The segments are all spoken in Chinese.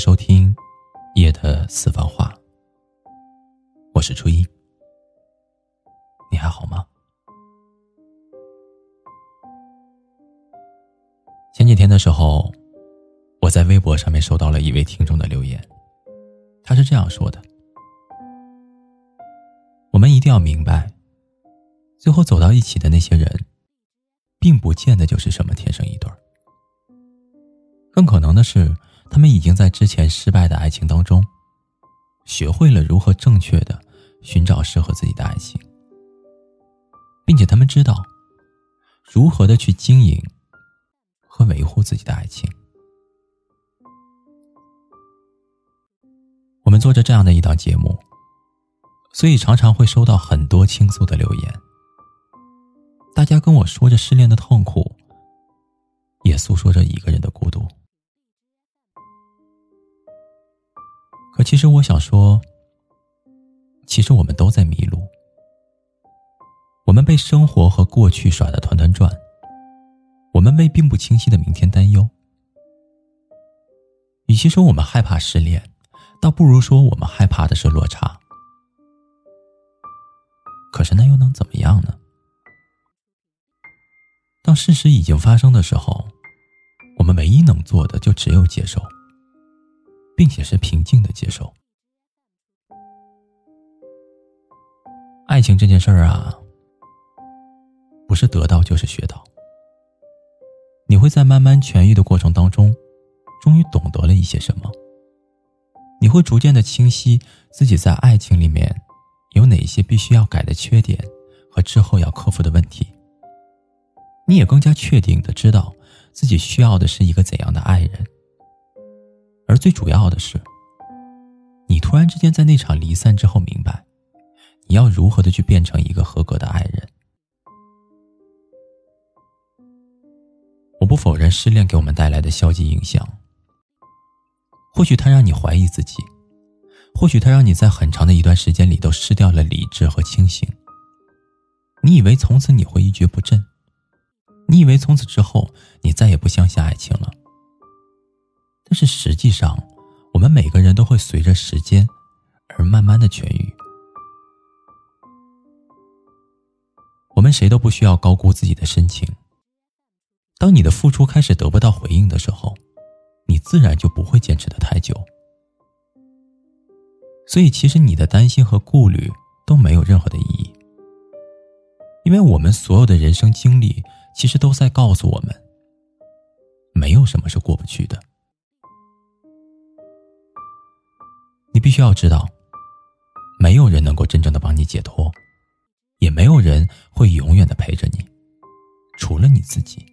收听夜的私房话，我是初一，你还好吗？前几天的时候，我在微博上面收到了一位听众的留言，他是这样说的：“我们一定要明白，最后走到一起的那些人，并不见得就是什么天生一对儿，更可能的是。”他们已经在之前失败的爱情当中，学会了如何正确的寻找适合自己的爱情，并且他们知道如何的去经营和维护自己的爱情。我们做着这样的一档节目，所以常常会收到很多倾诉的留言。大家跟我说着失恋的痛苦，也诉说着一个人的孤独。而其实我想说，其实我们都在迷路，我们被生活和过去耍得团团转，我们为并不清晰的明天担忧。与其说我们害怕失恋，倒不如说我们害怕的是落差。可是那又能怎么样呢？当事实已经发生的时候，我们唯一能做的就只有接受。并且是平静的接受。爱情这件事儿啊，不是得到就是学到。你会在慢慢痊愈的过程当中，终于懂得了一些什么。你会逐渐的清晰自己在爱情里面有哪些必须要改的缺点和之后要克服的问题。你也更加确定的知道自己需要的是一个怎样的爱人。而最主要的是，你突然之间在那场离散之后明白，你要如何的去变成一个合格的爱人。我不否认失恋给我们带来的消极影响，或许它让你怀疑自己，或许它让你在很长的一段时间里都失掉了理智和清醒。你以为从此你会一蹶不振，你以为从此之后你再也不相信爱情了。但是实际上，我们每个人都会随着时间而慢慢的痊愈。我们谁都不需要高估自己的深情。当你的付出开始得不到回应的时候，你自然就不会坚持的太久。所以，其实你的担心和顾虑都没有任何的意义，因为我们所有的人生经历，其实都在告诉我们，没有什么是过不去的。必须要知道，没有人能够真正的帮你解脱，也没有人会永远的陪着你，除了你自己。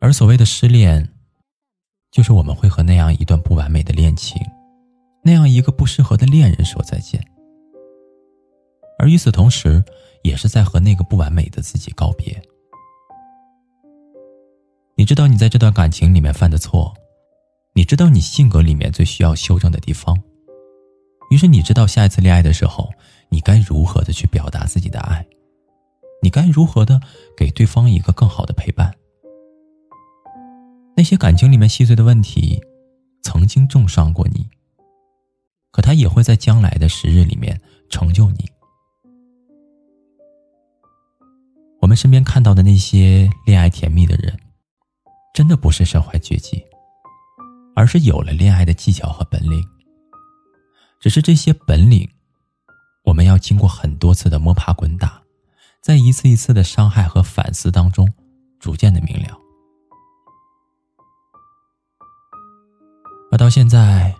而所谓的失恋，就是我们会和那样一段不完美的恋情，那样一个不适合的恋人说再见，而与此同时，也是在和那个不完美的自己告别。你知道你在这段感情里面犯的错。你知道你性格里面最需要修正的地方，于是你知道下一次恋爱的时候，你该如何的去表达自己的爱，你该如何的给对方一个更好的陪伴。那些感情里面细碎的问题，曾经重伤过你，可他也会在将来的时日里面成就你。我们身边看到的那些恋爱甜蜜的人，真的不是身怀绝技。而是有了恋爱的技巧和本领，只是这些本领，我们要经过很多次的摸爬滚打，在一次一次的伤害和反思当中，逐渐的明了。而到现在，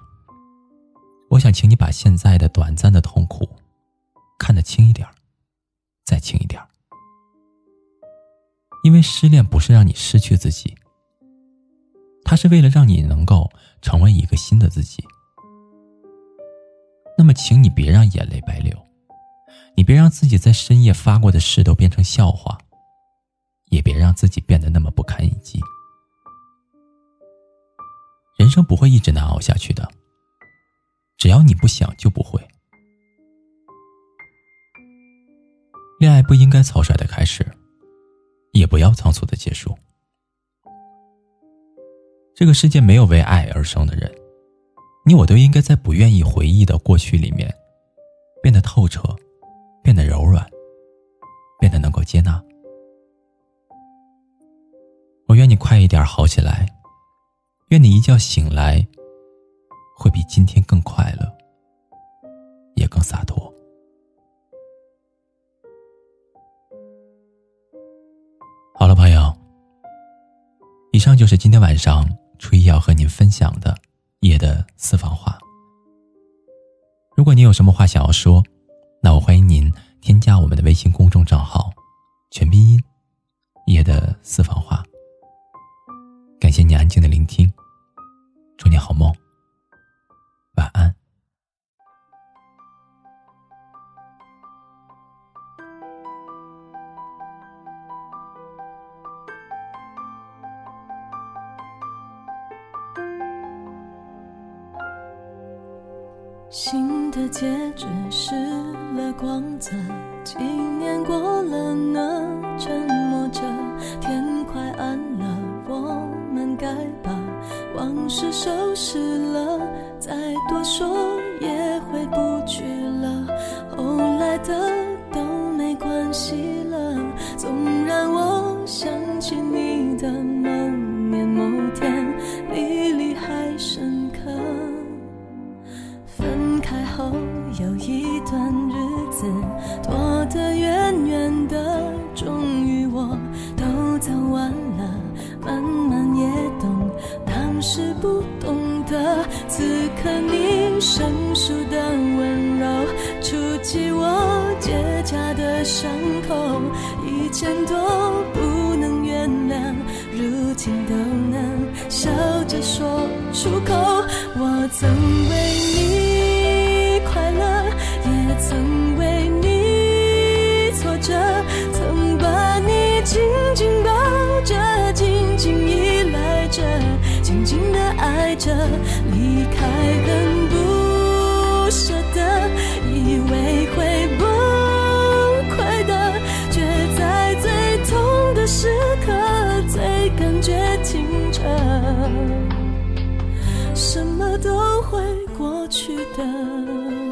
我想请你把现在的短暂的痛苦看得轻一点再轻一点因为失恋不是让你失去自己。他是为了让你能够成为一个新的自己。那么，请你别让眼泪白流，你别让自己在深夜发过的誓都变成笑话，也别让自己变得那么不堪一击。人生不会一直难熬下去的，只要你不想，就不会。恋爱不应该草率的开始，也不要仓促的结束。这个世界没有为爱而生的人，你我都应该在不愿意回忆的过去里面，变得透彻，变得柔软，变得能够接纳。我愿你快一点好起来，愿你一觉醒来，会比今天更快乐，也更洒脱。好了，朋友，以上就是今天晚上初一要和您分享的夜的私房话。如果你有什么话想要说，那我欢迎您添加我们的微信公众账号，全拼音夜的私房话。感谢你安静的聆听，新的戒指失了光泽，几年过了呢，沉默着，天快暗了，我们该把往事收拾了，再多说也回不去了，后来的段日子，躲得远远的，终于我都走完了。慢慢也懂，当时不懂得，此刻你生疏的温柔，触及我结痂的伤口，以前都不能原谅，如今都能笑着说出口。我曾为着，离开很不舍得，以为会崩溃的，却在最痛的时刻，最感觉清澈，什么都会过去的。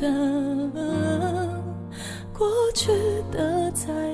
的过去的在。